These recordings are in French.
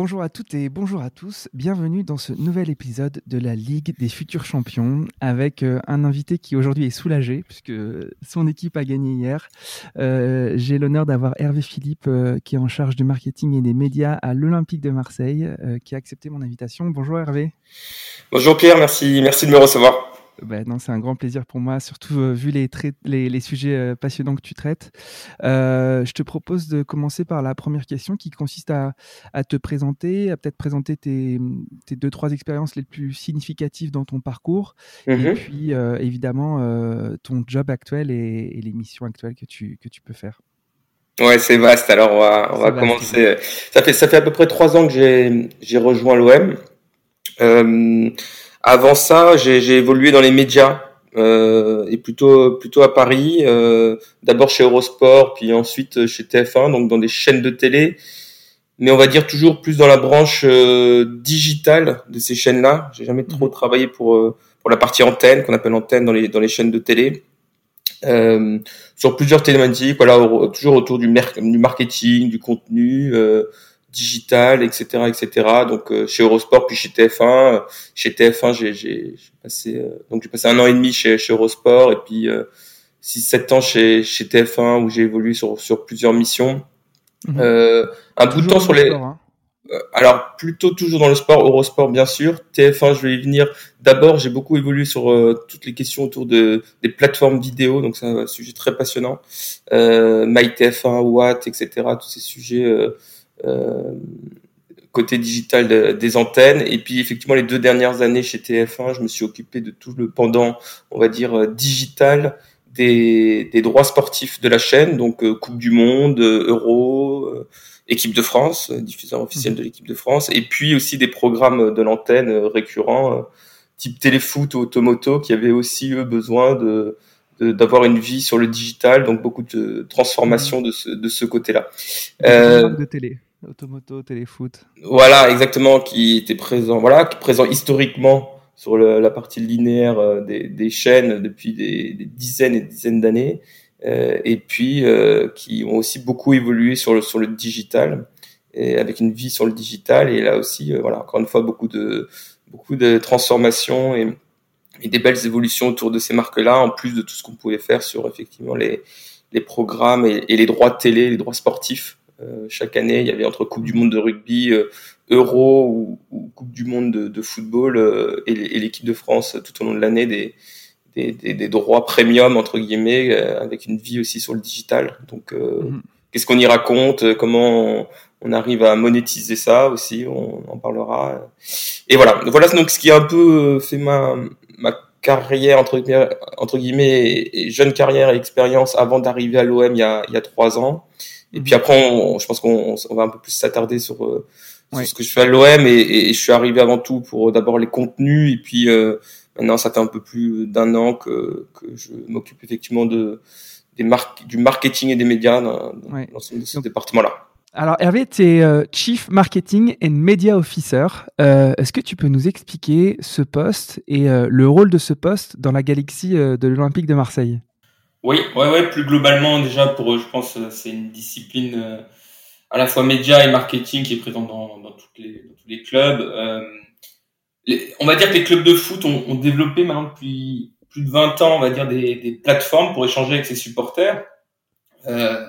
Bonjour à toutes et bonjour à tous. Bienvenue dans ce nouvel épisode de la Ligue des futurs champions avec euh, un invité qui aujourd'hui est soulagé puisque son équipe a gagné hier. Euh, J'ai l'honneur d'avoir Hervé Philippe euh, qui est en charge du marketing et des médias à l'Olympique de Marseille qui a accepté mon invitation. Bonjour Hervé. Bonjour Pierre, merci, merci de me recevoir. Ben non, c'est un grand plaisir pour moi, surtout euh, vu les, les, les, sujets euh, passionnants que tu traites. Euh, je te propose de commencer par la première question qui consiste à, à te présenter, à peut-être présenter tes, tes, deux, trois expériences les plus significatives dans ton parcours, et Mhm. puis évidemment ton job actuel et, et, les missions actuelles que tu, que tu peux faire. Ouais, c'est vaste. Alors, on va, on va vaste, commencer. Ça fait, ça fait à peu près trois ans que j'ai rejoint l'OM. Euh, avant ça, j'ai évolué dans les médias euh, et plutôt plutôt à Paris. Euh, D'abord chez Eurosport, puis ensuite chez TF1, donc dans des chaînes de télé. Mais on va dire toujours plus dans la branche euh, digitale de ces chaînes-là. J'ai jamais trop travaillé pour euh, pour la partie antenne qu'on appelle antenne dans les dans les chaînes de télé. Euh, sur plusieurs thématiques, voilà, toujours autour du, du, marketing, du contenu, euh, digital, etc., etc. Donc euh, chez Eurosport puis chez TF1. Chez TF1, j'ai passé euh, donc j'ai passé un an et demi chez, chez Eurosport et puis euh, 6-7 ans chez, chez TF1 où j'ai évolué sur, sur plusieurs missions. Mhm. Euh, un bout de temps sur les. Sport, hein. Alors plutôt toujours dans le sport, Eurosport bien sûr. TF1, je vais y venir. D'abord, j'ai beaucoup évolué sur euh, toutes les questions autour de des plateformes vidéo, donc c'est un sujet très passionnant. Euh, MyTF1, Watt, etc. Tous ces sujets euh, euh, côté digital de, des antennes. Et puis effectivement, les deux dernières années chez TF1, je me suis occupé de tout le pendant, on va dire, euh, digital des, des droits sportifs de la chaîne, donc euh, Coupe du Monde, Euro, euh, équipe de France, diffuseur officiel de l'équipe de France, et puis aussi des programmes de l'antenne récurrents, type téléfoot ou automoto, qui avaient aussi eux besoin de d'avoir une vie sur le digital, donc beaucoup de transformation de ce, de ce côté-là. Euh, de télé, automoto, téléfoot. Voilà, exactement, qui était présent, voilà, qui est présent historiquement sur la partie linéaire euh, des, chaînes depuis des, dizaines et des dizaines d'années, euh, et puis euh, qui ont aussi beaucoup évolué sur le sur le digital, et avec une vie sur le digital, et là aussi, euh, voilà, encore une fois, beaucoup de beaucoup de transformations et des belles évolutions autour de ces marques-là, en plus de tout ce qu'on pouvait faire sur effectivement les, les programmes et, les droits télé, les droits sportifs. Euh, chaque année, il y avait entre Coupe du Monde de rugby, euh, Euro ou, ou, Coupe du Monde de, de football euh, et l'équipe de France tout au long de l'année des, des, des, des, droits premium entre guillemets euh, avec une vie aussi sur le digital. Donc, mm -hmm. qu'est-ce qu'on y raconte Comment on, on arrive à monétiser ça aussi On en parlera. Et voilà. Voilà donc ce qui a un peu fait ma ma carrière entre guillemets, entre guillemets et jeune carrière et expérience avant d'arriver à l'OM il y a il y a trois ans. Et puis après, on, je pense qu'on on va un peu plus s'attarder sur, euh, sur, ce que je fais à l'OM et, et, je suis arrivé avant tout pour d'abord les contenus et puis euh, maintenant ça fait un peu plus d'un an que, que je m'occupe effectivement de des marques, du marketing et des médias dans, dans, ouais. dans ce, ce département-là. Alors Hervé, tu es euh, Chief Marketing and Media Officer. Euh, Est-ce que tu peux nous expliquer ce poste et euh, le rôle de ce poste dans la galaxie euh, de l'Olympique de Marseille? Oui, ouais, ouais, plus globalement déjà pour je pense c'est une discipline euh, à la fois média et marketing qui est présente dans, dans, toutes les, dans tous les clubs. Euh, Les, on va dire que les clubs de foot ont, ont, développé maintenant depuis plus de 20 ans, on va dire des, des plateformes pour échanger avec ses supporters. Euh,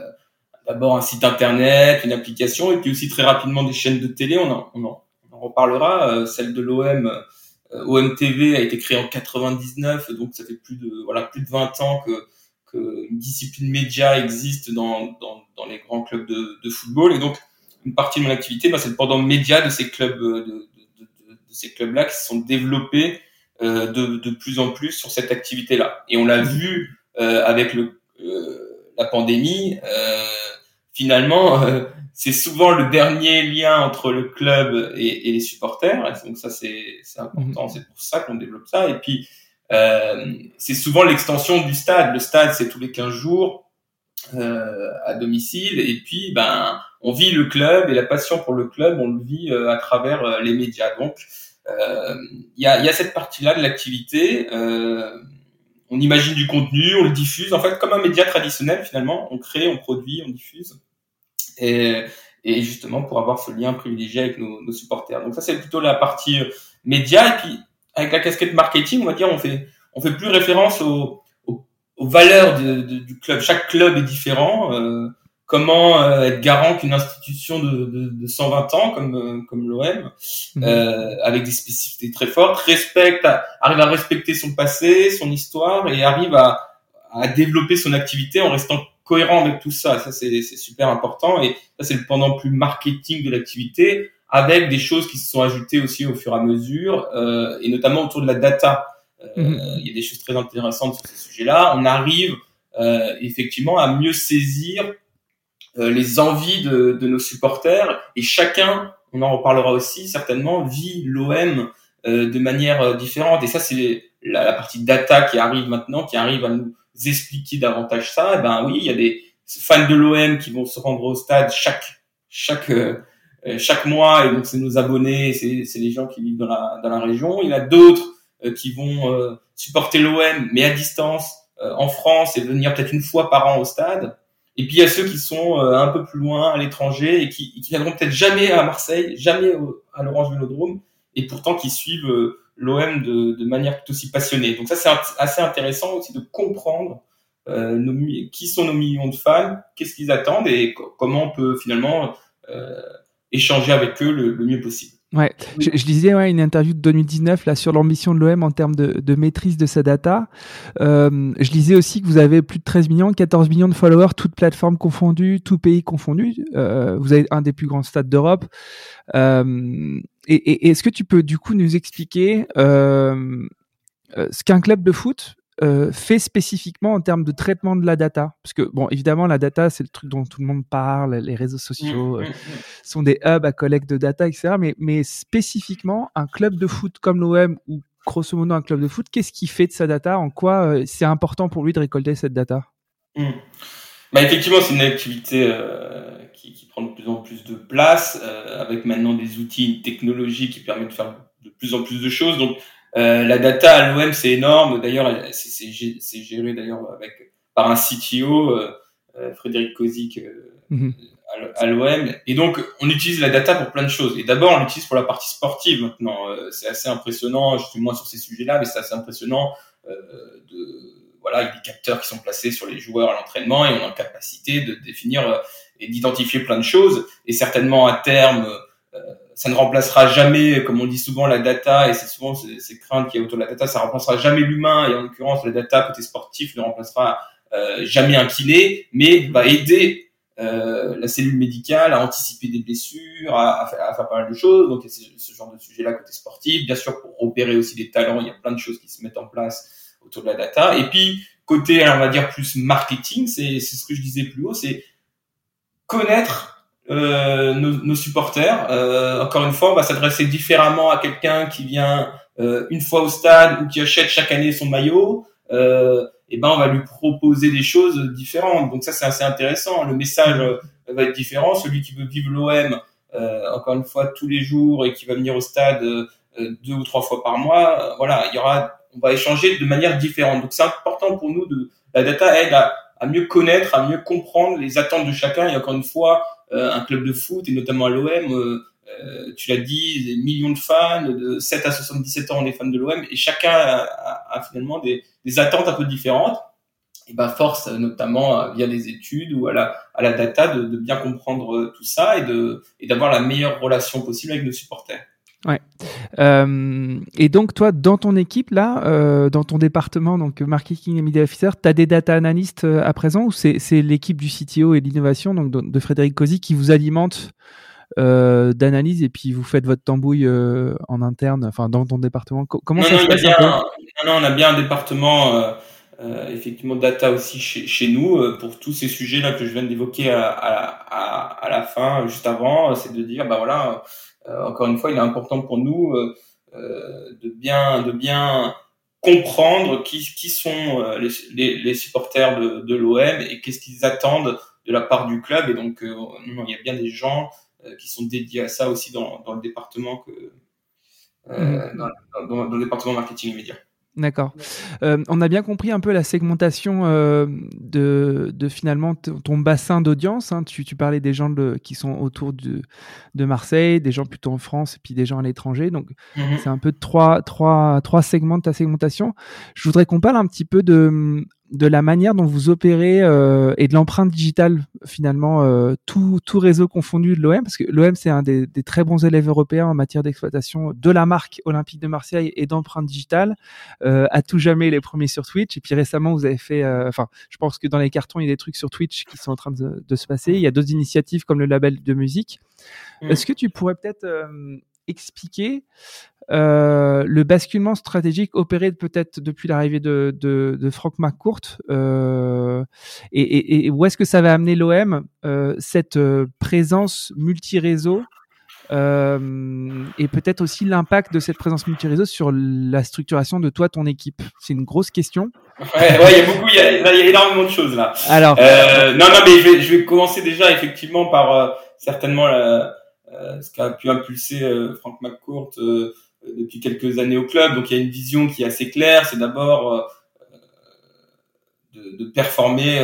d'abord un site internet, une application, et puis aussi très rapidement des chaînes de télé. On en, on en, on en reparlera. Euh, celle de l'OM, euh, OMTV, a été créée en 99, donc ça fait plus de voilà plus de 20 ans que qu'une discipline média existe dans, dans, dans, les grands clubs de, de, football. Et donc, une partie de mon activité, bah, c'est le pendant média de ces clubs, de, de, de ces clubs-là qui se sont développés euh, de, de plus en plus sur cette activité-là. Et on l'a vu euh, avec le, euh, la pandémie. finalement, c'est souvent le dernier lien entre le club et, et les supporters. donc ça, c'est important. Mhm. C'est pour ça qu'on développe ça. Et puis, euh, c'est souvent l'extension du stade. Le stade, c'est tous les 15 jours euh, à domicile. Et puis, ben, on vit le club et la passion pour le club, on le vit euh, à travers euh, les médias. Donc, il y a, y, a, cette partie-là de l'activité. on imagine du contenu, on le diffuse. En fait, comme un média traditionnel, finalement, on crée, on produit, on diffuse. Et, et justement pour avoir ce lien privilégié avec nos, nos supporters. Donc ça, c'est plutôt la partie média. Et puis, avec la casquette marketing, on va dire, on fait, on fait plus référence aux, aux, aux valeurs de, de, du club. Chaque club est différent. Euh, comment euh, être garant qu'une institution de, de, de, 120 ans comme euh, comme l'OM, mhm. euh, avec des spécificités très fortes, respecte, arrive à respecter son passé, son histoire et arrive à, à développer son activité en restant cohérent avec tout ça. Ça c'est super important et ça c'est le pendant plus marketing de l'activité avec des choses qui se sont ajoutées aussi au fur et à mesure, euh, et notamment autour de la data. Euh, mhm. Il y a des choses très intéressantes sur ce sujet-là. On arrive euh, effectivement à mieux saisir euh, les envies de, de, nos supporters, et chacun, on en reparlera aussi certainement, vit l'OM euh, de manière différente. Et ça, c'est la, la, partie data qui arrive maintenant, qui arrive à nous expliquer davantage ça. Et ben oui, il y a des fans de l'OM qui vont se rendre au stade chaque chaque euh, chaque mois, et donc c'est nos abonnés, c'est les gens qui vivent dans la, dans la région. Il y a d'autres euh, qui vont euh, supporter l'OM, mais à distance, en France, et venir peut-être une fois par an au stade. Et puis il y a ceux qui sont un peu plus loin, à l'étranger, et qui, qui viendront peut-être jamais à Marseille, jamais à l'Orange Vélodrome, et pourtant qui suivent l'OM de, de, manière tout aussi passionnée. Donc ça, c'est assez intéressant aussi de comprendre euh, nos, qui sont nos millions de fans, qu'est-ce qu'ils attendent et comment on peut finalement euh, échanger avec eux le, mieux possible. Ouais, je, je, lisais ouais, une interview de 2019 là sur l'ambition de l'OM en termes de, de, maîtrise de sa data. Euh, je lisais aussi que vous avez plus de 13 millions, 14 millions de followers, toutes plateformes confondues, tout pays confondu. Euh, vous avez un des plus grands stades d'Europe. Euh, et, et est-ce que tu peux du coup nous expliquer euh, euh ce qu'un club de foot euh, fait spécifiquement en termes de traitement de la data. Parce que, bon, évidemment, la data, c'est le truc dont tout le monde parle, les réseaux sociaux mmh, euh, sont des hubs à collecte de data, etc. Mais, mais spécifiquement, un club de foot comme l'OM ou grosso modo un club de foot, qu'est-ce qu'il fait de sa data? En quoi euh, c'est important pour lui de récolter cette data? Bah, Effectivement, c'est une activité qui, qui, prend de plus en plus de place, avec maintenant des outils, une technologie qui permet de faire de plus en plus de choses. Donc, euh, la data à l'OM c'est énorme. D'ailleurs, c'est géré d'ailleurs avec par un CTO, euh, euh, Frédéric Kozik mhm. à l'OM. Et donc, on utilise la data pour plein de choses. Et d'abord, on l'utilise pour la partie sportive. Maintenant, c'est assez impressionnant. Je suis moins sur ces sujets-là, mais c'est assez impressionnant de voilà, il y a des capteurs qui sont placés sur les joueurs à l'entraînement et on a la capacité de définir et d'identifier plein de choses. Et certainement à terme ça ne remplacera jamais, comme on dit souvent, la data, et c'est souvent ces, craintes qui y a autour de la data, ça remplacera jamais l'humain, et en l'occurrence, la data côté sportif ne remplacera euh, jamais un kiné, mais va aider euh, la cellule médicale à anticiper des blessures, à, à, faire, pas mal de choses. Donc, il y a ce, genre de sujet-là côté sportif. Bien sûr, pour repérer aussi des talents, il y a plein de choses qui se mettent en place autour de la data. Et puis, côté, on va dire, plus marketing, c'est ce que je disais plus haut, c'est connaître euh, nos, nos, supporters. Euh, encore une fois, on va s'adresser différemment à quelqu'un qui vient euh, une fois au stade ou qui achète chaque année son maillot. Euh, et ben, on va lui proposer des choses différentes. Donc ça, c'est assez intéressant. Le message euh, va être différent. Celui qui veut vivre l'OM, encore une fois, tous les jours et qui va venir au stade deux ou trois fois par mois, voilà, il y aura, on va échanger de manière différente. Donc c'est important pour nous de la data aide à, à mieux connaître, à mieux comprendre les attentes de chacun. Et encore une fois, euh, un club de foot et notamment à l'OM, euh, euh, tu l'as dit, des millions de fans, de 7 à 77 ans, on fans de l'OM, et chacun a, finalement des, des, attentes un peu différentes. Et ben force, notamment via des études ou à la, à la data, de, de bien comprendre tout ça et de et d'avoir la meilleure relation possible avec nos supporters. Ouais. Euh, et donc toi, dans ton équipe là, euh, dans ton département, donc marketing et media officer, tu as des data analystes euh, à présent ou c'est l'équipe du CTO et de l'innovation, donc de, Frédéric Cosi, qui vous alimente euh, d'analyse et puis vous faites votre tambouille en interne, enfin dans ton département? Comment ça se passe non, non, on a bien un département. Effectivement data aussi chez, chez nous pour tous ces sujets là que je viens d'évoquer à, à, à, la fin juste avant c'est de dire bah voilà encore une fois il est important pour nous de bien de bien comprendre qui, qui sont les, les, les supporters de, de l'OM et qu'est-ce qu'ils attendent de la part du club et donc il y a bien des gens qui sont dédiés à ça aussi dans, dans le département que mmh. dans, dans, dans, le département marketing immédiat. D'accord. Euh, on a bien compris un peu la segmentation euh, de, de, finalement ton bassin d'audience. Hein. Tu, tu, parlais des gens qui sont autour de, de, Marseille, des gens plutôt en France et puis des gens à l'étranger. Donc mmh c'est un peu trois, trois, trois segments de ta segmentation. Je voudrais qu'on parle un petit peu de, de la manière dont vous opérez euh, et de l'empreinte digitale finalement euh, tout, tout réseau confondu de l'OM parce que l'OM c'est un des, des, très bons élèves européens en matière d'exploitation de la marque olympique de Marseille et d'empreinte digitale euh, à tout jamais les premiers sur Twitch. Et puis récemment vous avez fait euh, enfin je pense que dans les cartons il y a des trucs sur Twitch qui sont en train de, de se passer. Il y a d'autres initiatives comme le label de musique. Mmh. est-ce que tu pourrais peut-être euh, expliquer euh, le basculement stratégique opéré peut-être depuis l'arrivée de, de, de, Franck McCourt euh, et, et, et, où est-ce que ça va amener l'OM euh, cette présence multi-réseau et peut-être aussi l'impact de cette présence multi-réseau sur la structuration de toi, ton équipe? C'est une grosse question. Ouais, ouais, il y a beaucoup, il y a, il y a énormément de choses là. Alors, non, non, mais je vais, je vais commencer déjà effectivement par certainement la, ce qu'a pu impulser euh, Franck McCourt euh, depuis quelques années au club. Donc il y a une vision qui est assez claire. C'est d'abord de, de, performer,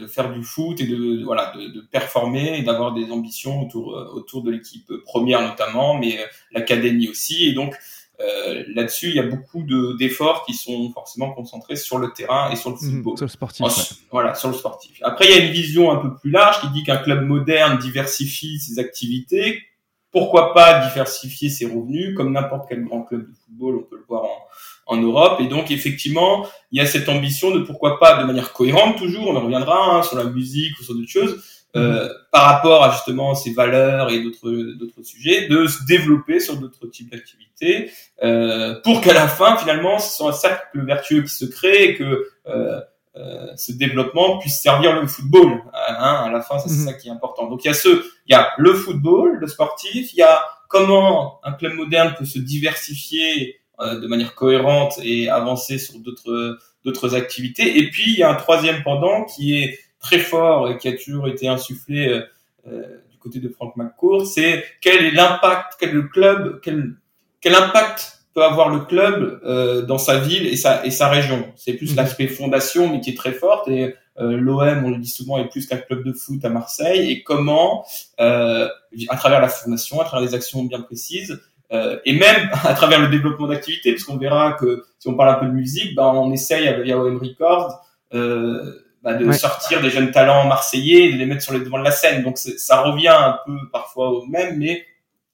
de faire du foot et de, voilà de, de, performer et d'avoir des ambitions autour autour de l'équipe première notamment, mais l'académie aussi. Et donc euh, là-dessus, il y a beaucoup d'efforts qui sont forcément concentrés sur le terrain et sur le mmh, football. sur le sportif. Voilà, sur le sportif. Après, il y a une vision un peu plus large qui dit qu'un club moderne diversifie ses activités. Pourquoi pas diversifier ses revenus comme n'importe quel grand club de football, on peut le voir en, en Europe. Et donc, effectivement, il y a cette ambition de pourquoi pas de manière cohérente toujours, on en reviendra hein, sur la musique ou sur d'autres choses, euh, par rapport à justement ces valeurs et d'autres d'autres sujets, de se développer sur d'autres types d'activités, euh, pour qu'à la fin, finalement, ce soit un cercle vertueux qui se crée et que euh, euh ce développement puisse servir le football. Hein, à la fin, c'est mhm. ça qui est important. Donc il y a ce, il y a le football, le sportif, il y a comment un club moderne peut se diversifier euh, de manière cohérente et avancer sur d'autres d'autres activités. Et puis il y a un troisième pendant qui est très fort et qui a toujours été insufflé euh, euh, du côté de Franck McCourt, c'est quel est l'impact, quel le club, quel, quel impact peut avoir le club euh, dans sa ville et sa et sa région? C'est plus mhm. l'aspect fondation, mais qui est très forte. Et euh, l'OM, on le dit souvent, est plus qu'un club de foot à Marseille. Et comment, euh, à travers la fondation, à travers des actions bien précises, euh, et même à travers le développement d'activités, parce qu'on verra que si on parle un peu de musique, ben on essaye avec OM Records euh, bah, de sortir des jeunes talents marseillais et de les mettre sur les devants de la scène. Donc ça revient un peu parfois au même, mais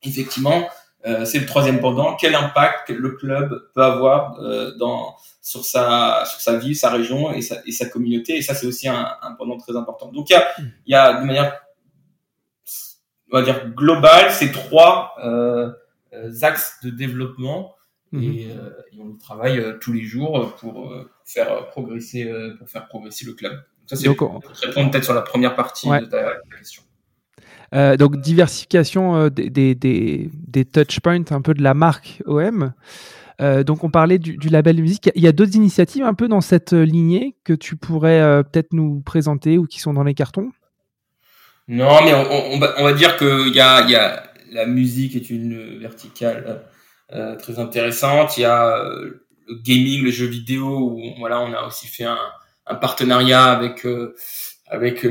effectivement, euh, c'est le troisième pendant. Quel impact le club peut avoir euh, dans sur sa sur sa vie, sa région et sa, et sa communauté? Et ça, c'est aussi un, un, pendant très important. Donc il y a il y a de manière on va dire globale ces trois euh, axes de développement et, mhm. euh, et, on travaille euh, tous les jours pour faire progresser pour faire progresser le club. Donc ça c'est pour répondre peut-être sur la première partie de ta question. Euh, donc diversification euh, des, des, des, des touch points un peu de la marque OM. Euh, donc on parlait du, du, label de musique. Il y a, d'autres initiatives un peu dans cette lignée que tu pourrais peut-être nous présenter ou qui sont dans les cartons? Non, mais on, on, va, on va, dire que y a, y a, la musique est une verticale très intéressante. Il y a le gaming, le jeu vidéo où voilà, on a aussi fait un, un partenariat avec avec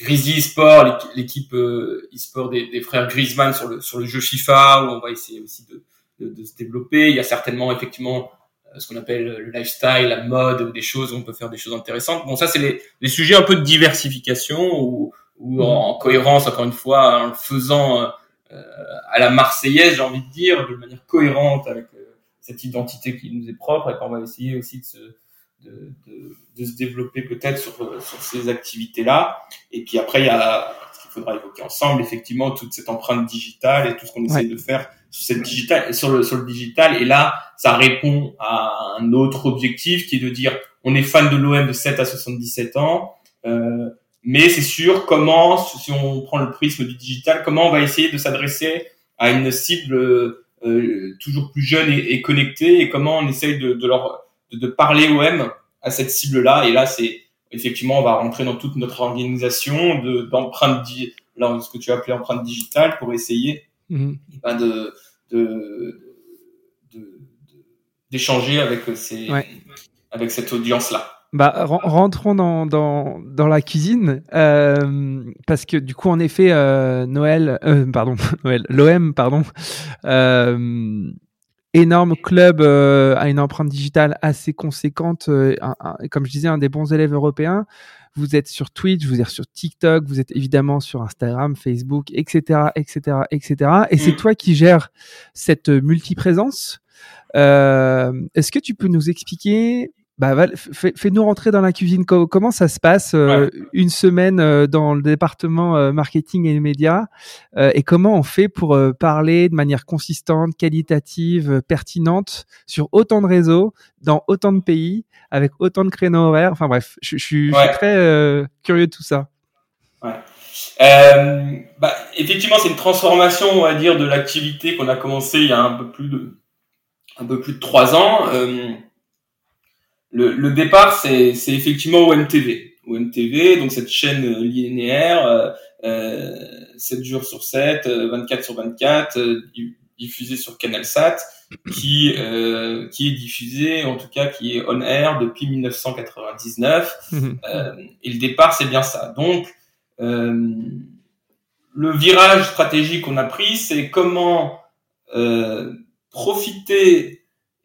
Grizzly Sport, l'équipe euh, e-sport des, des, frères Griezmann sur le, sur le jeu FIFA, où on va essayer aussi de, de, de se développer. Il y a certainement effectivement euh, ce qu'on appelle le lifestyle, la mode, ou des choses où on peut faire des choses intéressantes. Bon, ça, c'est les, les, sujets un peu de diversification, ou, ou en, cohérence, encore une fois, en le faisant à la marseillaise, j'ai envie de dire, de manière cohérente avec cette identité qui nous est propre, et qu'on va essayer aussi de se de, de, de se développer peut-être sur, sur ces activités-là. Et puis après, il y a ce qu'il faudra évoquer ensemble, effectivement, toute cette empreinte digitale et tout ce qu'on essaie de faire sur cette digital, sur le, sur le digital. Et là, ça répond à un autre objectif qui est de dire, on est fan de l'OM de 7 à 77 ans, euh, mais c'est sûr comment, si on prend le prisme du digital, comment on va essayer de s'adresser à une cible toujours plus jeune et, et, connectée et comment on essaye de, de leur de, parler OM à cette cible-là. Et là, c'est effectivement, on va rentrer dans toute notre organisation de d'empreinte, là, ce que tu as appelé empreinte digitale, pour essayer mhm. ben de, de, d'échanger avec ces, avec cette audience-là. Bah, rentrons dans, dans, dans la cuisine euh, parce que du coup en effet euh, Noël euh, pardon Noël l'OM pardon euh, énorme club euh, à une empreinte digitale assez conséquente. Euh, comme je disais, un des bons élèves européens. Vous êtes sur Twitch, vous êtes sur TikTok, vous êtes évidemment sur Instagram, Facebook, etc., etc., etc. Et c'est mm. toi qui gères cette multiprésence. Euh, Est-ce que tu peux nous expliquer bah, fais-nous rentrer dans la cuisine. Comment ça se passe euh, une semaine euh, dans le département euh, marketing et médias et comment on fait pour parler de manière consistante, qualitative, pertinente sur autant de réseaux, dans autant de pays, avec autant de créneaux horaires? Enfin bref, je, suis très curieux de tout ça. Ouais. bah, effectivement, c'est une transformation, on va dire, de l'activité qu'on a commencé il y a un peu plus de un peu plus de trois ans le, le départ, c'est effectivement OMTV. OMTV, donc cette chaîne linéaire, euh, euh, 7 jours sur 7, 24 euh, sur 24, euh, diffusée sur CanalSat, qui euh, qui est diffusée, en tout cas qui est on air depuis 1999. Mhm. Euh, et le départ, c'est bien ça. Donc, le virage stratégique qu'on a pris, c'est comment profiter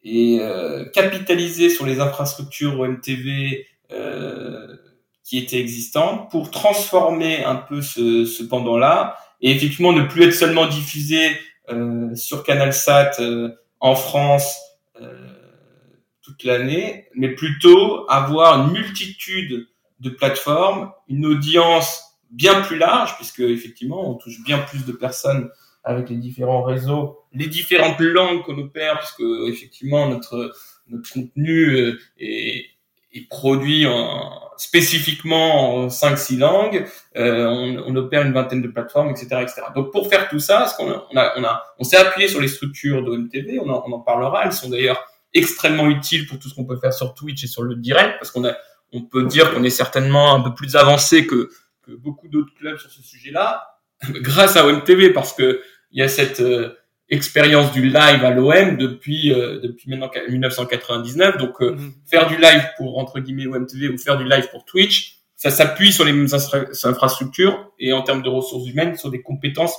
et euh, capitaliser sur les infrastructures OMTV euh, qui étaient existantes pour transformer un peu ce, ce pendant-là et effectivement ne plus être seulement diffusé euh, sur CanalSat euh, en France euh, toute l'année, mais plutôt avoir une multitude de plateformes, une audience bien plus large, puisque effectivement on touche bien plus de personnes avec les différents réseaux, les différentes langues qu'on opère, puisque effectivement notre notre contenu euh, est, est produit en, spécifiquement en 5-6 langues, euh, on, on, opère une vingtaine de plateformes, etc., etc. Donc pour faire tout ça, ce qu'on a, on a, on, a, on s'est appuyé sur les structures de MTV, on en, on en parlera, elles sont d'ailleurs extrêmement utiles pour tout ce qu'on peut faire sur Twitch et sur le direct, parce qu'on a, on peut dire qu'on est certainement un peu plus avancé que, que beaucoup d'autres clubs sur ce sujet-là, grâce à OMTV, parce que il y a cette euh, expérience du live à l'OM depuis euh, depuis maintenant 1999. Donc euh, mhm. faire du live pour entre guillemets OMTV ou faire du live pour Twitch, ça s'appuie sur les mêmes infrastructures et en termes de ressources humaines sur des compétences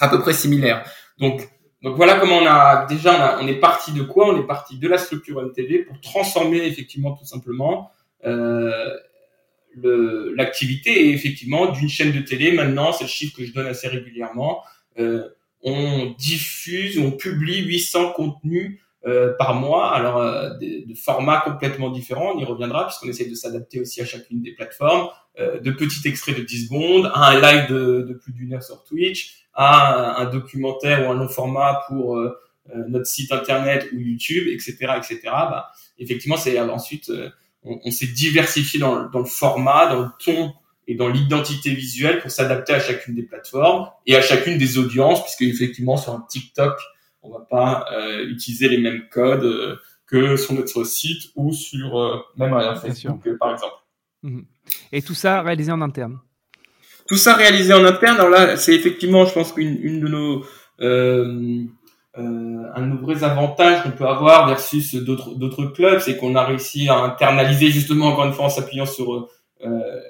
à peu près similaires. Donc donc voilà comment on a déjà on, est parti de quoi? On est parti de la structure OMTV pour transformer effectivement tout simplement euh, l'activité et effectivement d'une chaîne de télé maintenant c'est le chiffre que je donne assez régulièrement on diffuse, on publie 800 contenus euh, par mois, alors euh, de, formats complètement différents, on y reviendra puisqu'on essaie de s'adapter aussi à chacune des plateformes, de petits extraits de 10 secondes, à un live de, plus d'une heure sur Twitch, à un, documentaire ou un long format pour notre site internet ou YouTube, etc., etc. Bah, effectivement, c'est ensuite on, s'est diversifié dans, dans, le format, dans le ton et dans l'identité visuelle pour s'adapter à chacune des plateformes et à chacune des audiences, puisque effectivement sur un TikTok, on va pas euh, utiliser les mêmes codes euh, que sur notre site ou sur euh, même un Facebook par exemple. Mhm. Et tout ça réalisé en interne? Tout ça réalisé en interne. Alors là, c'est effectivement, je pense qu'une une de nos euh, un de nos vrais avantages qu'on peut avoir versus d'autres d'autres clubs, c'est qu'on a réussi à internaliser justement encore une fois en s'appuyant sur euh,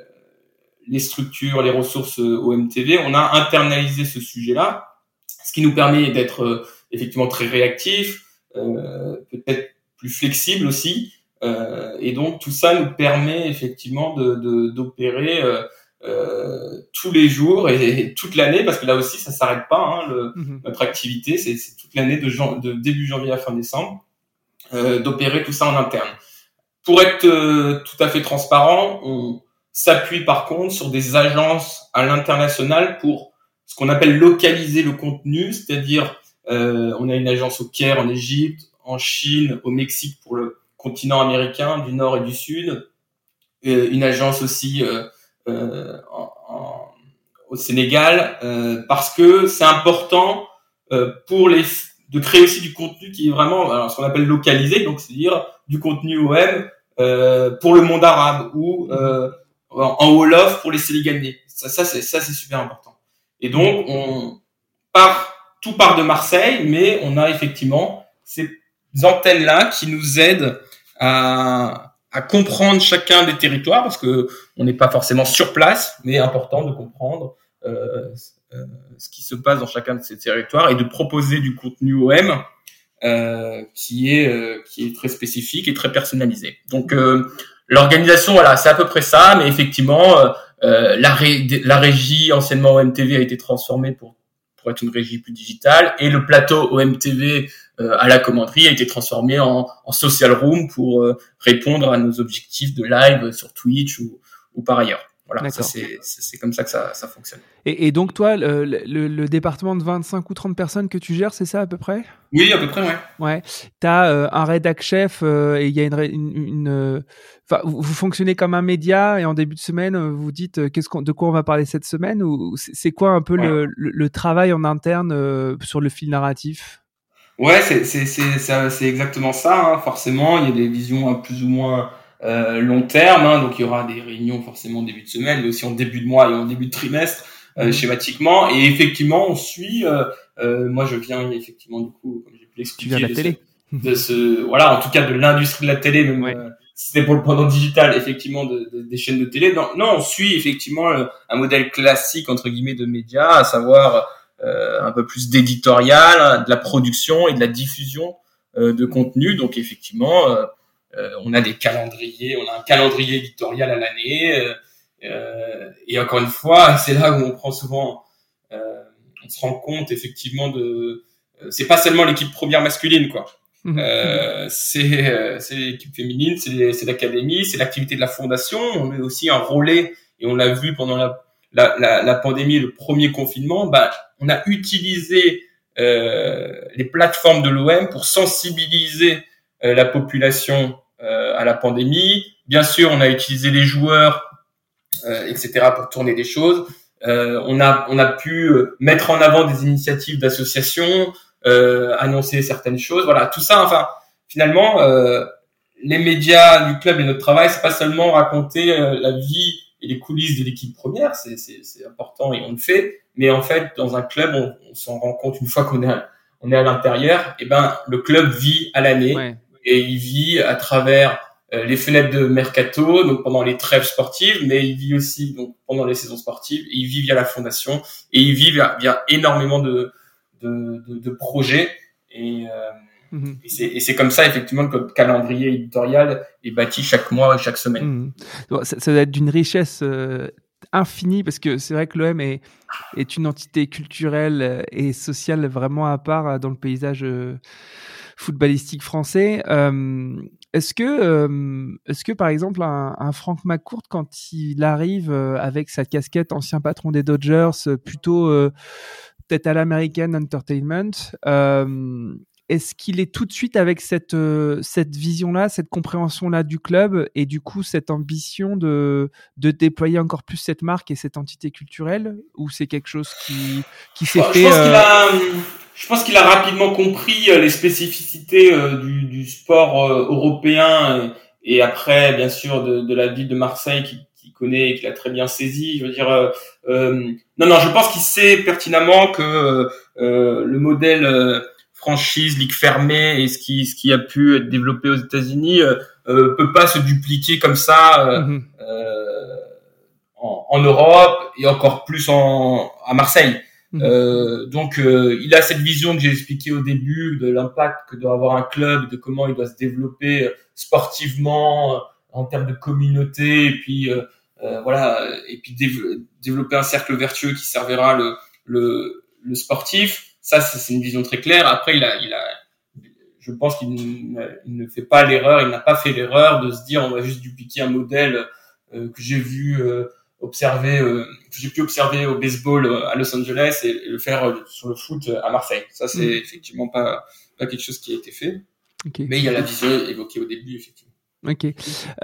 les structures, les ressources euh, OMTV, on a internalisé ce sujet-là, ce qui nous permet d'être euh, effectivement très réactif, euh, peut-être plus flexible aussi, euh, et donc tout ça nous permet effectivement de d'opérer tous les jours et, toute l'année, parce que là aussi, ça s'arrête pas. Hein, le, mhm. Notre activité, c'est toute l'année de, de, début janvier à fin décembre, d'opérer tout ça en interne. Pour être tout à fait transparent, on s'appuie par contre sur des agences à l'international pour ce qu'on appelle localiser le contenu, c'est-à-dire euh, on a une agence au Caire en Égypte, en Chine, au Mexique pour le continent américain du nord et du sud, une agence aussi euh, euh au Sénégal, parce que c'est important pour les de créer aussi du contenu qui est vraiment alors, ce qu'on appelle localisé, donc c'est-à-dire du contenu OM pour le monde arabe ou en Wolof pour les Sénégalais. Ça, ça c'est ça c'est super important. Et donc on part tout part de Marseille, mais on a effectivement ces antennes là qui nous aident à, à comprendre chacun des territoires parce que on n'est pas forcément sur place, mais important de comprendre euh, euh, ce qui se passe dans chacun de ces territoires et de proposer du contenu OM euh, qui est euh, qui est très spécifique et très personnalisé. Donc euh, L'organisation, voilà, c'est à peu près ça, mais effectivement, euh, euh la, la régie anciennement OMTV a été transformée pour pour être une régie plus digitale et le plateau OMTV à la commanderie a été transformé en, en social room pour répondre à nos objectifs de live sur Twitch ou, ou par ailleurs. Voilà, c'est comme ça que ça, ça fonctionne. Et, et, donc toi, le, le, le, département de 25 ou 30 personnes que tu gères, c'est ça à peu près? Oui, à peu près, ouais. Ouais. Tu as euh, un rédac chef euh, et il y a une... une, une euh, vous, vous, fonctionnez comme un média et en début de semaine, vous dites qu'est-ce qu'on, de quoi on va parler cette semaine ou c'est quoi un peu ouais. le, le, travail en interne sur le fil narratif? Ouais, c'est exactement ça. Hein. Forcément, il y a des visions plus ou moins euh, long terme. Hein, donc il y aura des réunions forcément en début de semaine, mais aussi en début de mois et en début de trimestre euh, mmh. schématiquement. Et effectivement, on suit. Euh, euh, moi, je viens effectivement du coup, comme j'ai pu l'expliquer, de, télé. Ce, de ce, voilà, en tout cas de l'industrie de la télé, même ouais. si c'était pour le pendant digital, effectivement, de, de, des chaînes de télé. Non, non, on suit effectivement un modèle classique entre guillemets de médias, à savoir euh, un peu plus d'éditorial, de la production et de la diffusion euh, de contenu. Donc effectivement, euh, euh, on a des calendriers, on a un calendrier éditorial à l'année. Euh, euh, et encore une fois, c'est là où on prend souvent, on se rend compte effectivement de, c'est pas seulement l'équipe première masculine quoi. Mmh. Euh, c'est c'est l'équipe féminine, c'est l'académie, c'est l'activité de la fondation. On est aussi un relais et on l'a vu pendant la, la, la, la, pandémie, le premier confinement. Bah, on a utilisé euh, les plateformes de l'OM pour sensibiliser euh, la population euh, à la pandémie. Bien sûr, on a utilisé les joueurs, euh, etc., pour tourner des choses. on a on a pu mettre en avant des initiatives d'associations, annoncer certaines choses. Voilà, tout ça. Enfin, finalement, les médias du club et notre travail, c'est pas seulement raconter la vie et les coulisses de l'équipe première, c'est important et on le fait. Mais en fait, dans un club, on, s'en rend compte une fois qu'on est à, on est à l'intérieur. Et ben, le club vit à l'année. Et il vit à travers euh, les fenêtres de mercato, donc pendant les trêves sportives, mais il vit aussi donc pendant les saisons sportives. Et il vit via la fondation et il vit via, via énormément de, de, de, de projets. Et, euh, mmh. et c'est comme ça effectivement que le calendrier éditorial est bâti chaque mois et chaque semaine. Mmh. Ça, ça, doit être d'une richesse euh, infinie parce que c'est vrai que l'OM est, est une entité culturelle et sociale vraiment à part dans le paysage footballistique français. Euh, est-ce que, euh, est-ce que par exemple un, un Franck McCourt, quand il arrive euh, avec sa casquette ancien patron des Dodgers, plutôt peut-être à l'American Entertainment, est-ce qu'il est tout de suite avec cette cette vision-là, cette compréhension-là du club et du coup cette ambition de de déployer encore plus cette marque et cette entité culturelle ou c'est quelque chose qui qui s'est fait je pense qu'il a rapidement compris euh, les spécificités euh, du, du sport euh, européen et, après, bien sûr, de, de, la ville de Marseille qui, qui connaît et qui l'a très bien saisi. Je veux dire, euh, non, non, je pense qu'il sait pertinemment que euh, le modèle franchise, ligue fermée et ce qui, ce qui a pu être développé aux États-Unis euh, peut pas se dupliquer comme ça mmh. en, en, Europe et encore plus en, à Marseille. Mhm. Euh, donc, euh, il a cette vision que j'ai expliqué au début de l'impact que doit avoir un club, de comment il doit se développer sportivement en termes de communauté, et puis voilà, et puis développer un cercle vertueux qui servira le, le, le sportif. Ça, c'est une vision très claire. Après, il a, il a, je pense qu'il ne fait pas l'erreur, il n'a pas fait l'erreur de se dire on va juste dupliquer un modèle euh, que j'ai vu euh, observer, euh, que j'ai pu observer au baseball à Los Angeles et, le faire sur le foot à Marseille. Ça, c'est mm. effectivement pas, pas quelque chose qui a été fait. Mais il y a la vision évoquée au début, effectivement. Ok.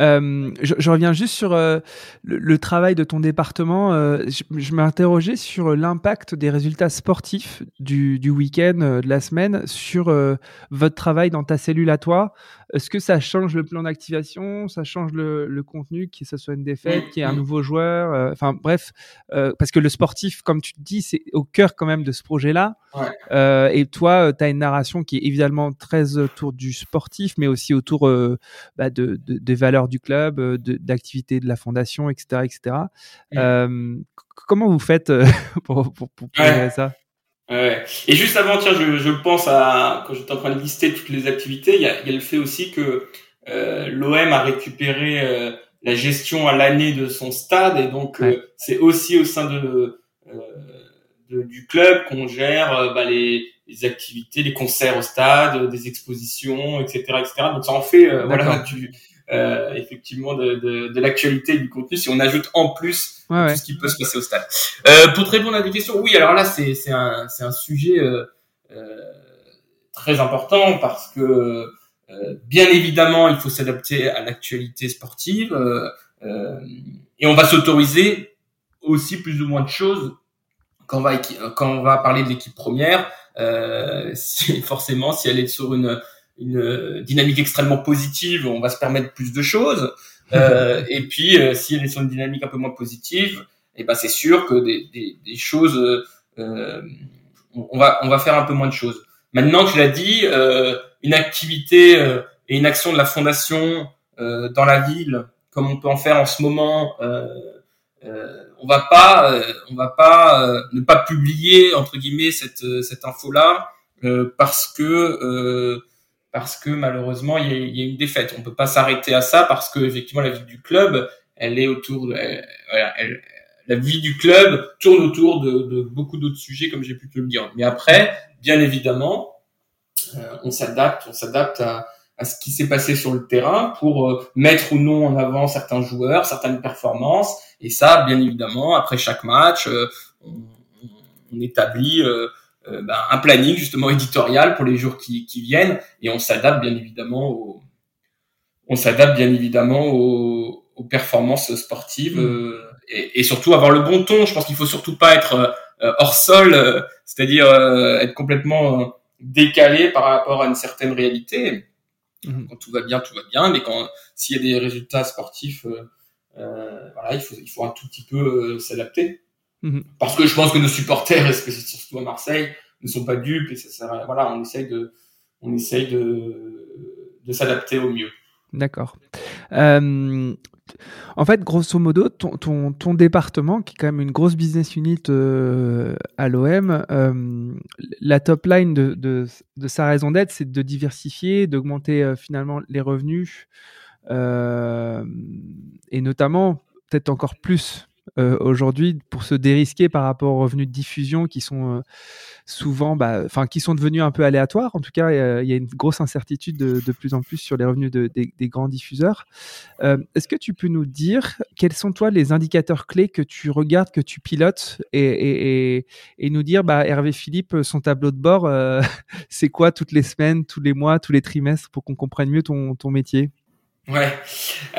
Euh, je, je, reviens juste sur euh, le, le, travail de ton département. Euh, je, je m'interrogeais sur l'impact des résultats sportifs du, du week-end, euh, de la semaine, sur euh, votre travail dans ta cellule à toi. Est-ce que ça change le plan d'activation? Ça change le, le, contenu, que ce soit une défaite, qu'il y ait un nouveau joueur Enfin bref, parce que le sportif, comme tu te dis, c'est au cœur quand même de ce projet-là. Ouais. et toi, tu as une narration qui est évidemment très autour du sportif, mais aussi autour bah, de des valeurs du club, euh, d'activités de, la fondation, etc. etc. Euh, comment vous faites euh, pour, pour, pour, ça? Et juste avant, tiens, je, je pense à, quand j'étais en train de lister toutes les activités, il y a, il y a le fait aussi que euh, l'OM a récupéré euh, la gestion à l'année de son stade et donc c'est aussi au sein de, de du club qu'on gère bah, les, les activités, les concerts au stade, des expositions, etc., etc. Donc ça en fait euh, voilà du, euh, effectivement de, de, de l'actualité du contenu si on ajoute en plus tout ce qui peut se passer au stade. Euh, pour te répondre à des questions, oui, alors là c'est c'est un c'est un sujet euh, euh très important parce que euh, bien évidemment il faut s'adapter à l'actualité sportive et on va s'autoriser aussi plus ou moins de choses quand on va quand on va parler de l'équipe première euh, si, forcément, si elle est sur une, une dynamique extrêmement positive, on va se permettre plus de choses. Euh, et puis, euh, si elle est sur une dynamique un peu moins positive, et eh ben c'est sûr que des, des, des choses, euh, on va on va faire un peu moins de choses. Maintenant, tu l'as dit, euh, une activité et une action de la fondation dans la ville, comme on peut en faire en ce moment, on va pas, euh, on va pas euh, ne pas publier entre guillemets cette euh, cette info là parce que parce que malheureusement il y a, y a, une défaite. On peut pas s'arrêter à ça parce que effectivement la vie du club, elle est autour de, elle, la vie du club tourne autour de, de beaucoup d'autres sujets comme j'ai pu te le dire. Mais après, bien évidemment, on s'adapte, on s'adapte à, à ce qui s'est passé sur le terrain pour mettre ou non en avant certains joueurs, certaines performances et ça, bien évidemment, après chaque match, euh, on, on, établit euh, euh, ben, un planning justement éditorial pour les jours qui, qui viennent et on s'adapte bien évidemment aux, on s'adapte bien évidemment aux, aux performances sportives mmh. et, et, surtout avoir le bon ton. Je pense qu'il faut surtout pas être hors sol, c'est-à-dire être complètement décalé par rapport à une certaine réalité. Mmh. Quand tout va bien, tout va bien, mais quand s'il y a des résultats sportifs euh, voilà, il faut, il faut un tout petit peu euh, s'adapter. Mhm. Parce que je pense que nos supporters, et surtout à Marseille, ne sont pas dupes et ça sert voilà, on essaye de, on essaye de, de s'adapter au mieux. D'accord. Euh, en fait, grosso modo, ton, ton, département, qui est quand même une grosse business unit euh, à l'OM, euh, la top line de, de, sa raison d'être, c'est de diversifier, d'augmenter euh, finalement les revenus, et notamment peut-être encore plus euh, aujourd'hui pour se dérisquer par rapport aux revenus de diffusion qui sont euh, souvent, bah, enfin, qui sont devenus un peu aléatoires. En tout cas, il y a une grosse incertitude de, plus en plus sur les revenus de, des, grands diffuseurs. Euh, Est-ce que tu peux nous dire quels sont toi les indicateurs clés que tu regardes, que tu pilotes et, nous dire, bah, Hervé Philippe, son tableau de bord, euh, c'est quoi toutes les semaines, tous les mois, tous les trimestres pour qu'on comprenne mieux ton métier? Ouais.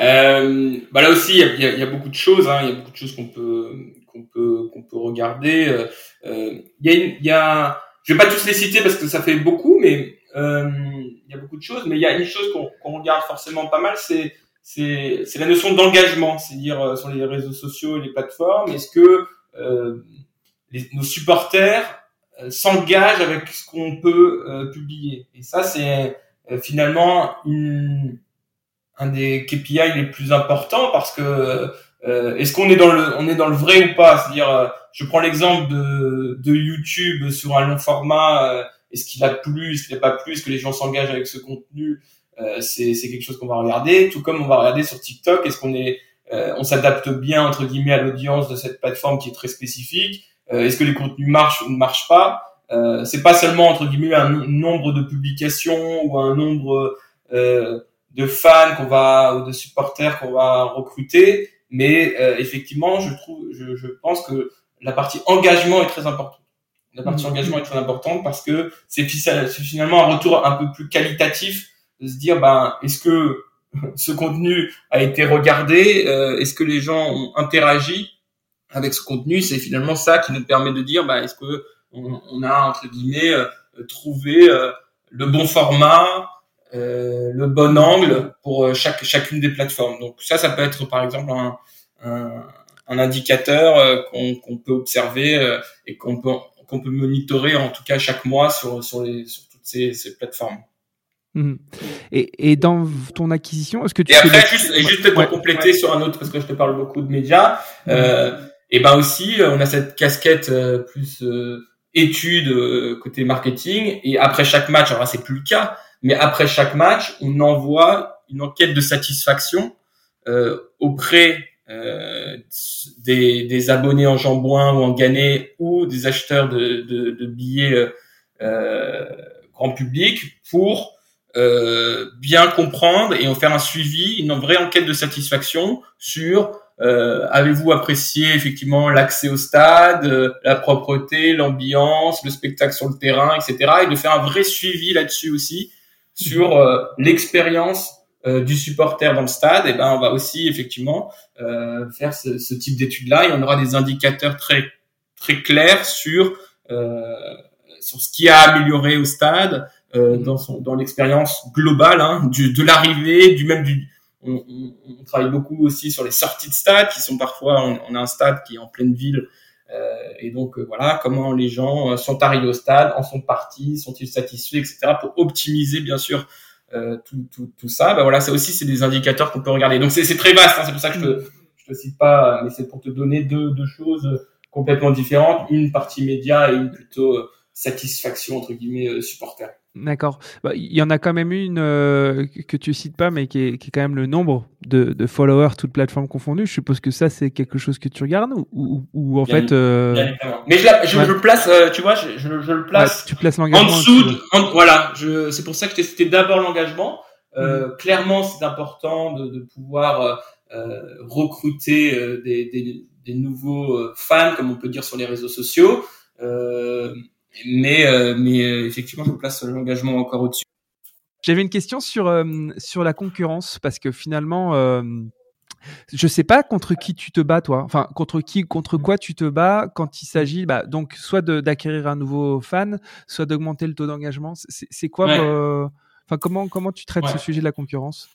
Euh, bah là aussi, il y a, y a, beaucoup de choses. Hein. Il y a beaucoup de choses qu'on peut qu'on peut qu'on peut regarder. Euh, euh il y a, il y a, je vais pas tous les citer parce que ça fait beaucoup, mais euh, il y a beaucoup de choses. Mais il y a une chose qu'on qu'on regarde forcément pas mal, c'est c'est la notion d'engagement, c'est-à-dire euh, sur les réseaux sociaux, et les plateformes. Est-ce que les, nos supporters s'engagent avec ce qu'on peut publier? Et ça, c'est finalement une un des KPI les plus importants parce que euh, est-ce qu'on est dans le on est dans le vrai ou pas? C'est-à-dire, euh, je prends l'exemple de, de YouTube sur un long format. Euh, est-ce qu'il a plu Est-ce qu'il n'a pas plu Est-ce que les gens s'engagent avec ce contenu C'est c'est quelque chose qu'on va regarder. Tout comme on va regarder sur TikTok. Est-ce qu'on est on s'adapte bien entre guillemets à l'audience de cette plateforme qui est très spécifique? Est-ce que les contenus marchent ou ne marchent pas? Euh, C'est pas seulement entre guillemets un nombre de publications ou un nombre de fans qu'on va ou de supporters qu'on va recruter, mais effectivement, je trouve, je, je pense que la partie engagement est très importante. La partie mm. engagement est très importante parce que c'est finalement un retour un peu plus qualitatif de se dire, ben, est-ce que ce contenu a été regardé euh, Est-ce que les gens ont interagi avec ce contenu? C'est finalement ça qui nous permet de dire, ben, est-ce que on, a entre guillemets euh, trouvé euh, le bon format, le bon angle pour chaque chacune des plateformes. Donc ça, ça peut être par exemple un, un, un indicateur qu'on peut observer et qu'on peut qu'on peut monitorer en tout cas chaque mois sur, sur, les, sur toutes ces, ces plateformes. Mhm. Et, et, dans ton acquisition, est-ce que tu et après juste, et juste pour compléter sur un autre parce que je te parle beaucoup de médias, euh, et ben aussi on a cette casquette euh, plus euh, étude euh, côté marketing et après chaque match, alors c'est plus le cas, mais après chaque match on envoie une enquête de satisfaction auprès euh, des, des, abonnés en jambouin ou en gannet ou des acheteurs de, de, de billets euh, euh grand public pour euh, bien comprendre et en faire un suivi, une vraie enquête de satisfaction sur euh, avez-vous apprécié effectivement l'accès au stade, la propreté, l'ambiance, le spectacle sur le terrain, etc. Et de faire un vrai suivi là-dessus aussi sur l'expérience euh, du supporter dans le stade, et eh ben on va aussi effectivement euh, faire ce, ce type d'études-là et on aura des indicateurs très très clairs sur euh, sur ce qui a amélioré au stade euh, dans son dans l'expérience globale hein, du, de l'arrivée, du même du on, on, on, travaille beaucoup aussi sur les sorties de stade qui sont parfois on, on a un stade qui est en pleine ville euh, et donc voilà comment les gens sont arrivés au stade, en sont partis, sont-ils satisfaits, etc. pour optimiser bien sûr euh, tout, tout, tout, ça, bah voilà, ça aussi c'est des indicateurs qu'on peut regarder. Donc c'est très vaste, hein, c'est pour ça que je te, je te cite pas, mais c'est pour te donner deux, deux choses complètement différentes, une partie média et une plutôt euh, satisfaction entre guillemets euh, supporter. D'accord. Bah, il y en a quand même une euh, que tu cites pas, mais qui est, qui est, quand même le nombre de, de followers, toutes plateformes confondues. Je suppose que ça, c'est quelque chose que tu regardes ou, ou, ou en fait. Euh... mais je, je, je, le place, euh, tu vois, je, je, le place. tu places l'engagement. En dessous, voilà. C'est pour ça que c'était d'abord l'engagement. Euh, mm. Clairement, c'est important de, de pouvoir euh, recruter des, des, des, nouveaux fans, comme on peut dire sur les réseaux sociaux. Euh, mais, euh, mais euh, effectivement, je place l'engagement encore au-dessus. J'avais une question sur, euh, sur la concurrence, parce que finalement, euh, je sais pas contre qui tu te bats, toi. Enfin, contre qui, contre quoi tu te bats quand il s'agit, bah, donc, soit d'acquérir un nouveau fan, soit d'augmenter le taux d'engagement. C'est quoi, enfin, comment, comment tu traites ce sujet de la concurrence?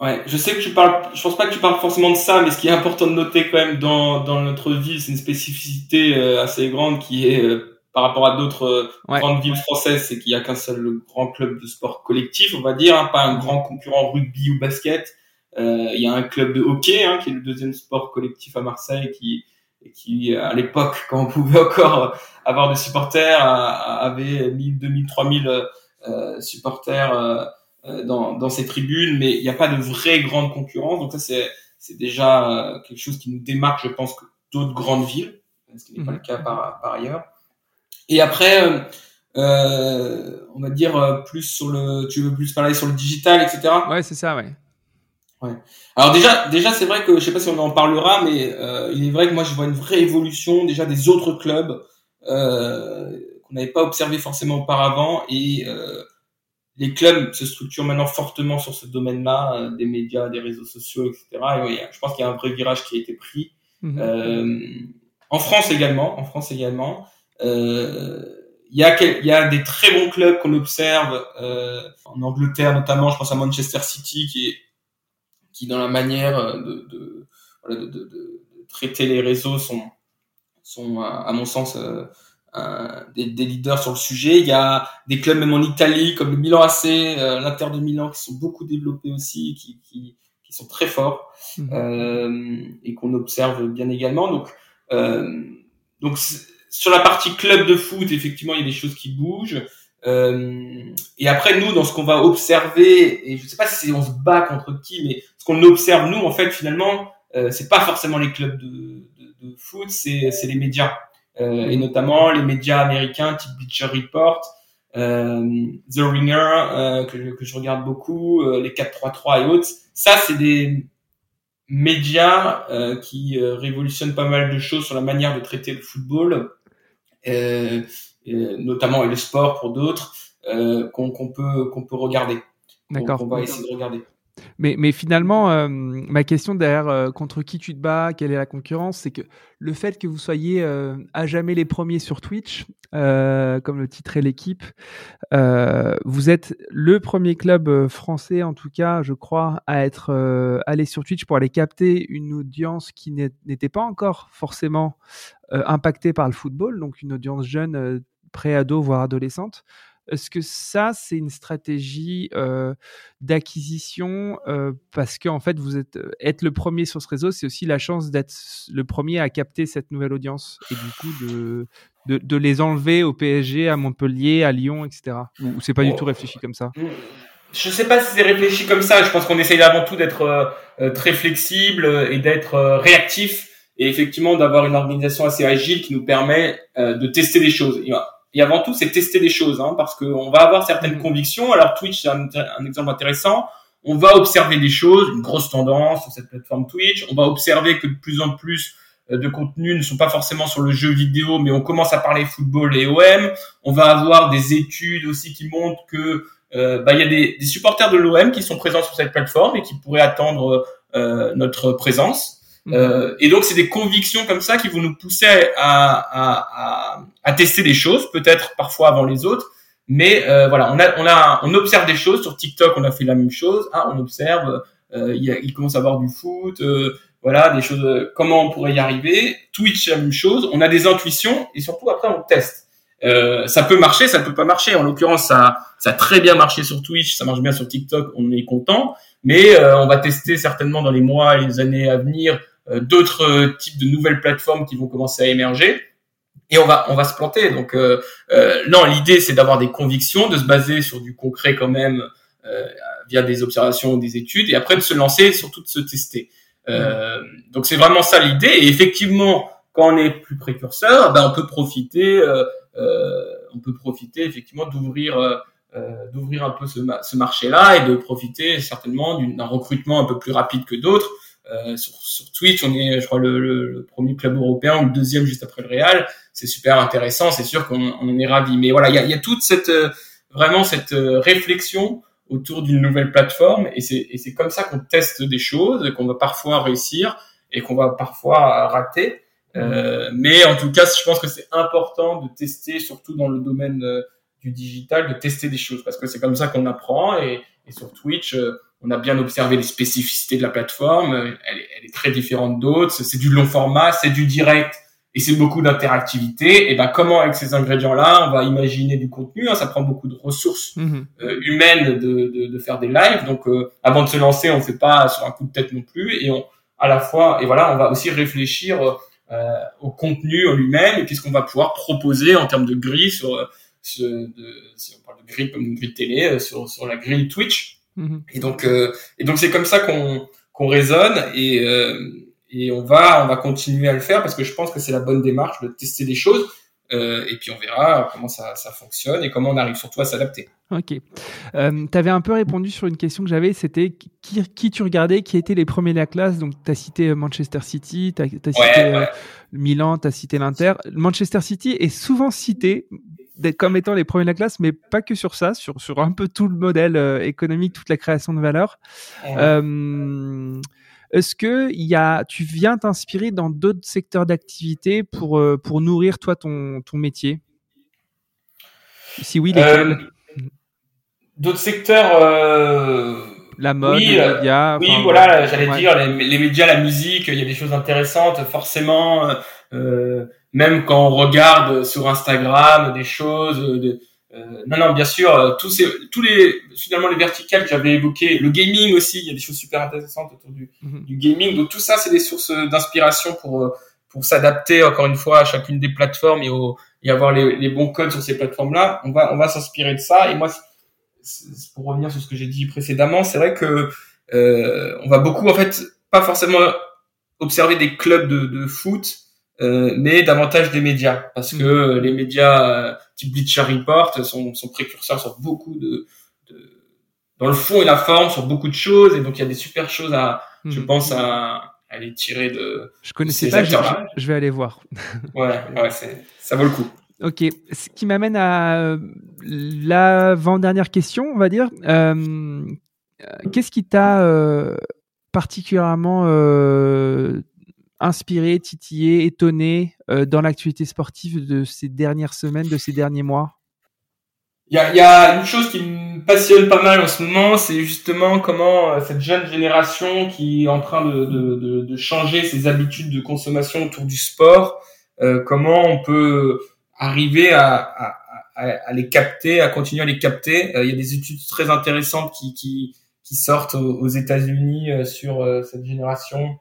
Ouais, je sais que tu parles, je pense pas que tu parles forcément de ça, mais ce qui est important de noter quand même dans, dans notre ville, c'est une spécificité assez grande qui est par rapport à d'autres euh, grandes villes françaises, c'est qu'il y a qu'un seul grand club de sport collectif, on va dire, hein, pas un grand concurrent rugby ou basket. Euh, il y a un club de hockey, hein, qui est le deuxième sport collectif à Marseille, qui, qui à l'époque, quand on pouvait encore avoir des supporters, avait 1000, 2000, 3000 euh, supporters euh, euh, dans, dans ces tribunes, mais il n'y a pas de vraie grande concurrence. Donc ça, c'est, c'est déjà quelque chose qui nous démarque, je pense, que d'autres grandes villes, ce qui n'est pas le cas par, par ailleurs. Et après, euh, euh, on va dire euh, plus sur le, tu veux plus parler sur le digital, etc. Ouais, c'est ça, ouais. Ouais. Alors déjà, déjà c'est vrai que je sais pas si on en parlera, mais euh, il est vrai que moi je vois une vraie évolution déjà des autres clubs euh, qu'on n'avait pas observé forcément auparavant et euh, les clubs se structurent maintenant fortement sur ce domaine-là, des médias, des réseaux sociaux, etc. Et je pense qu'il y a un vrai virage qui a été pris. Mhm. en France également, en France également. Euh, il y, a, il y a des très bons clubs qu'on observe euh, en Angleterre notamment, je pense à Manchester City qui est qui dans la manière de, de, de, de traiter les réseaux sont sont à mon sens euh, des, des, leaders sur le sujet. Il y a des clubs même en Italie comme le Milan AC, euh, l'Inter de Milan qui sont beaucoup développés aussi, qui, qui, qui sont très forts mmh. euh, et qu'on observe bien également. Donc, euh, donc sur la partie club de foot, effectivement, il y a des choses qui bougent. Euh, et après, nous, dans ce qu'on va observer, et je ne sais pas si on se bat contre qui, mais ce qu'on observe, nous, en fait, finalement, euh, c'est pas forcément les clubs de, de, de foot, c'est les médias euh, et notamment les médias américains type Bleacher Report, euh, The Ringer euh, que, que, je regarde beaucoup, euh, les 433 et autres. Ça, c'est des médias qui révolutionnent pas mal de choses sur la manière de traiter le football, notamment et le sport pour d'autres, qu'on peut qu'on peut regarder. D'accord. On va essayer de regarder. Mais, finalement, euh, ma question derrière euh, contre qui tu te bats, quelle est la concurrence, c'est que le fait que vous soyez euh, à jamais les premiers sur Twitch, comme le titrait l'équipe, vous êtes le premier club français, en tout cas, je crois, à être allé sur Twitch pour aller capter une audience qui n'était pas encore forcément impactée par le football, donc une audience jeune, pré-ado, voire adolescente. Est-ce que ça, c'est une stratégie euh, d'acquisition euh, parce qu'en en fait, vous êtes euh, être le premier sur ce réseau, c'est aussi la chance d'être le premier à capter cette nouvelle audience et du coup de, de, les enlever au PSG, à Montpellier, à Lyon, etc. Ou c'est pas du tout réfléchi comme ça? Je sais pas si c'est réfléchi comme ça. Je pense qu'on essaye avant tout d'être très flexible et d'être réactif et effectivement d'avoir une organisation assez agile qui nous permet de tester des choses et avant tout, c'est tester des choses, hein, parce qu'on va avoir certaines mm. convictions. Alors Twitch, c'est un, exemple intéressant. On va observer des choses, une grosse tendance sur cette plateforme Twitch. On va observer que de plus en plus euh, de contenus ne sont pas forcément sur le jeu vidéo, mais on commence à parler football et OM. On va avoir des études aussi qui montrent que euh, bah, il y a des, des supporters de l'OM qui sont présents sur cette plateforme et qui pourraient attendre euh, notre présence. Euh, et donc c'est des convictions comme ça qui vont nous pousser à, à, à, à tester des choses, peut-être parfois avant les autres, mais euh, voilà, on a, on a, on observe des choses sur TikTok, on a fait la même chose. Ah, on observe, euh, il, il, commence à avoir du foot, euh, voilà, des choses. Euh, comment on pourrait y arriver Twitch, la même chose. On a des intuitions et surtout après on teste. Euh, ça peut marcher, ça peut pas marcher. En l'occurrence, ça, ça a très bien marché sur Twitch, ça marche bien sur TikTok, on est content. Mais on va tester certainement dans les mois et les années à venir d'autres euh, types de nouvelles plateformes qui vont commencer à émerger et on va on va se planter. Donc euh, euh, non, l'idée c'est d'avoir des convictions, de se baser sur du concret quand même euh, via des observations des études, et après de se lancer, surtout de se tester. Euh, donc c'est vraiment ça l'idée. Et effectivement, quand on est plus précurseur, ben on peut profiter, on peut profiter effectivement d'ouvrir d'ouvrir un peu ce, ce marché-là et de profiter certainement d'un recrutement un peu plus rapide que d'autres. Euh, sur, sur, Twitch, on est, je crois, le, le, premier club européen le deuxième juste après le Real. C'est super intéressant. C'est sûr qu'on on en est ravi. Mais voilà, il y a, y a, toute cette euh, vraiment cette euh, réflexion autour d'une nouvelle plateforme et c'est comme ça qu'on teste des choses, qu'on va parfois réussir et qu'on va parfois rater. Euh, mais en tout cas, je pense que c'est important de tester, surtout dans le domaine du digital, de tester des choses parce que c'est comme ça qu'on apprend et, et sur Twitch on a bien observé les spécificités de la plateforme. Elle est, elle est très différente d'autres. C'est du long format, c'est du direct et c'est beaucoup d'interactivité. Et ben comment avec ces ingrédients-là, on va imaginer du contenu. Hein, ça prend beaucoup de ressources mhm. euh, humaines de, de, de, faire des lives. Donc euh, avant de se lancer, on fait pas sur un coup de tête non plus. Et on à la fois et voilà, on va aussi réfléchir euh, au contenu en lui-même et qu'est-ce qu'on va pouvoir proposer en termes de grille sur, sur de, si on parle de grille comme une grille télé sur, sur la grille Twitch. Mhm. Et donc, euh, et donc c'est comme ça qu'on qu'on raisonne et euh, et on va on va continuer à le faire parce que je pense que c'est la bonne démarche de tester des choses. Euh, et puis on verra comment ça, ça, fonctionne et comment on arrive surtout à s'adapter. Ok. Euh, tu avais un peu répondu sur une question que j'avais, c'était qui, qui, tu regardais, qui étaient les premiers de la classe? Donc tu as cité Manchester City, tu as, cité ouais. Milan, tu as cité l'Inter. Manchester City est souvent cité comme étant les premiers de la classe, mais pas que sur ça, sur, sur un peu tout le modèle euh, économique, toute la création de valeur. Euh, Est-ce que y a, tu viens t'inspirer dans d'autres secteurs d'activité pour, euh, pour nourrir toi ton, ton métier? Si oui, lesquels? euh, D'autres secteurs la mode, oui, les médias. Oui, voilà, j'allais dire les, les, médias, la musique, il y a des choses intéressantes, forcément. Euh, même quand on regarde sur Instagram des choses. De, euh, non, non, bien sûr, euh, tous ces, tous les, finalement les verticales que j'avais évoquées, le gaming aussi, il y a des choses super intéressantes autour du, mhm. du gaming. Donc tout ça, c'est des sources d'inspiration pour euh, pour s'adapter encore une fois à chacune des plateformes et, au, et avoir les, les bons codes sur ces plateformes-là. On va on va s'inspirer de ça. Et moi, pour revenir sur ce que j'ai dit précédemment, c'est vrai que euh, on va beaucoup en fait pas forcément observer des clubs de, de foot, euh, mais davantage des médias, parce que Mhm. les médias euh, type Bleacher Report sont, sont précurseurs sur beaucoup de, de, dans le fond et la forme sur beaucoup de choses, et donc il y a des super choses à, je Mhm. pense à, à les tirer de, Je connaissais ces pas, je, je- je vais aller voir. ouais, ouais, ça vaut le coup. Ok, ce qui m'amène à euh, l'avant-dernière question, on va dire. Euh, euh, Qu'est-ce qui t'a euh, particulièrement euh, inspiré, titillé, étonné euh, dans l'actualité sportive de ces dernières semaines, de ces derniers mois? Il y y a une chose qui me passionne pas mal en ce moment, c'est justement comment euh, cette jeune génération qui est en train de, de, de, de changer ses habitudes de consommation autour du sport, euh, comment on peut arriver à, à, à, à les capter, à continuer à les capter. Euh, il y a des études très intéressantes qui, qui, qui sortent aux, États-Unis euh, sur cette génération.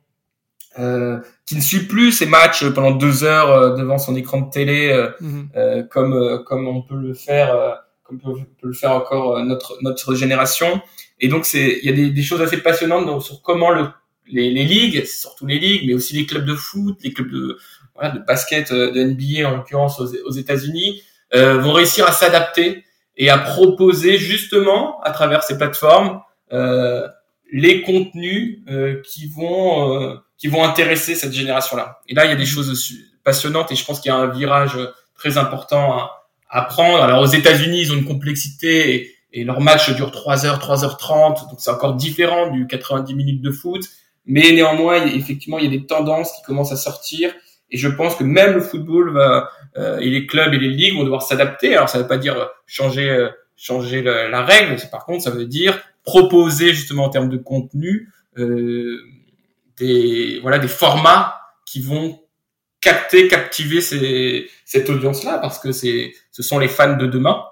Euh, qui ne suit plus ces matchs pendant deux heures euh, devant son écran de télé euh, comme comme on peut le faire comme peut, peut le faire encore notre notre génération. Et donc c'est il y a des, des choses assez passionnantes donc, sur comment le les, les ligues surtout les ligues mais aussi les clubs de foot les clubs de voilà, de basket de NBA en l'occurrence aux, aux États-Unis euh, vont réussir à s'adapter et à proposer justement à travers ces plateformes euh, les contenus euh, qui vont euh, qui vont intéresser cette génération-là. Et là, il y a des choses su- passionnantes et je pense qu'il y a un virage euh, très important à, à prendre. Alors aux États-Unis, ils ont une complexité et, et leur match dure 3 heures, 3h30, donc c'est encore différent du 90 minutes de foot. Mais néanmoins, il y a- effectivement, il y a des tendances qui commencent à sortir et je pense que même le football va euh, et les clubs et les ligues vont devoir s'adapter. Alors ça ne veut pas dire changer euh, changer le- la règle, par contre ça veut dire proposer justement en termes de contenu euh, des voilà des formats qui vont capter captiver ces, cette audience là parce que c'est ce sont les fans de demain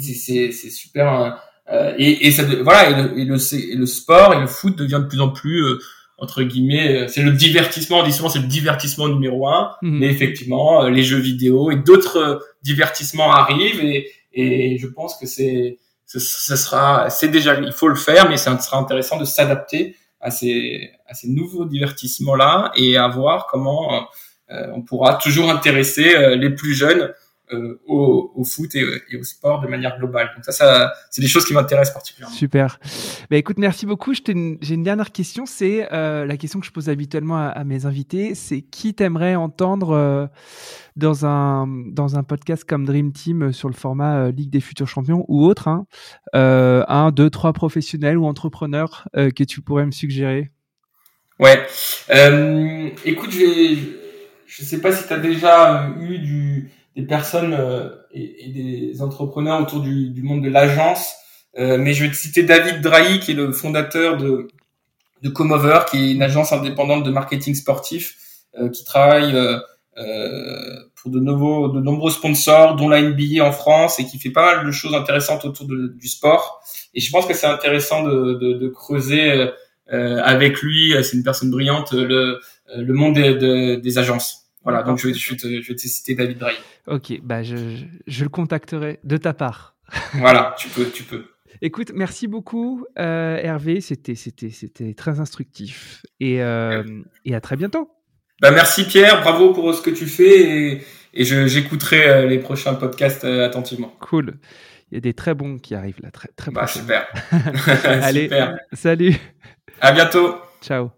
c'est- c'est super euh, euh, et, et ça voilà et le, et le et le sport et le foot devient de plus en plus euh, entre guillemets euh, c'est le divertissement on dit souvent c'est le divertissement numéro un Mhm. mais effectivement euh, les jeux vidéo et d'autres divertissements arrivent et, et je pense que c'est ce, ce sera c'est déjà il faut le faire mais ça sera intéressant de s'adapter à ces nouveaux divertissements là et à voir comment euh, on pourra toujours intéresser euh, les plus jeunes euh, au, au foot et, et au sport de manière globale donc ça ça c'est des choses qui m'intéressent particulièrement Super. Bah, écoute, merci beaucoup. Une- J'ai une dernière question. C'est euh, la question que je pose habituellement à, à mes invités. C'est qui t'aimerais entendre euh, dans un dans un podcast comme Dream Team sur le format Ligue des futurs champions ou autre, hein, un, deux, trois professionnels ou entrepreneurs que tu pourrais me suggérer? Ouais. Écoute, je je sais pas si tu as déjà eu du, des personnes euh, et, et des entrepreneurs autour du, du monde de l'agence, euh, mais je vais te citer David Drahi, qui est le fondateur de, de Comover, qui est une agence indépendante de marketing sportif, euh, qui travaille pour de nouveaux, de nombreux sponsors, dont la NBA en France, et qui fait pas mal de choses intéressantes autour de- du sport. Et je pense que c'est intéressant de, de, de creuser euh, avec lui, c'est une personne brillante, le, le monde des, de- des agences. Voilà, donc je vais, je te, je vais te citer David Drahi. Ok, bah je, je, je le contacterai de ta part. Voilà, tu peux, tu peux. Écoute, merci beaucoup euh, Hervé. C'était c'était c'était très instructif et euh, et à très bientôt. Bah, merci Pierre, bravo pour ce que tu fais et, et je, j'écouterai euh, les prochains podcasts attentivement. Cool. Il y a des très bons qui arrivent là, très très Bah, super. Allez, Super. salut, À bientôt. ciao.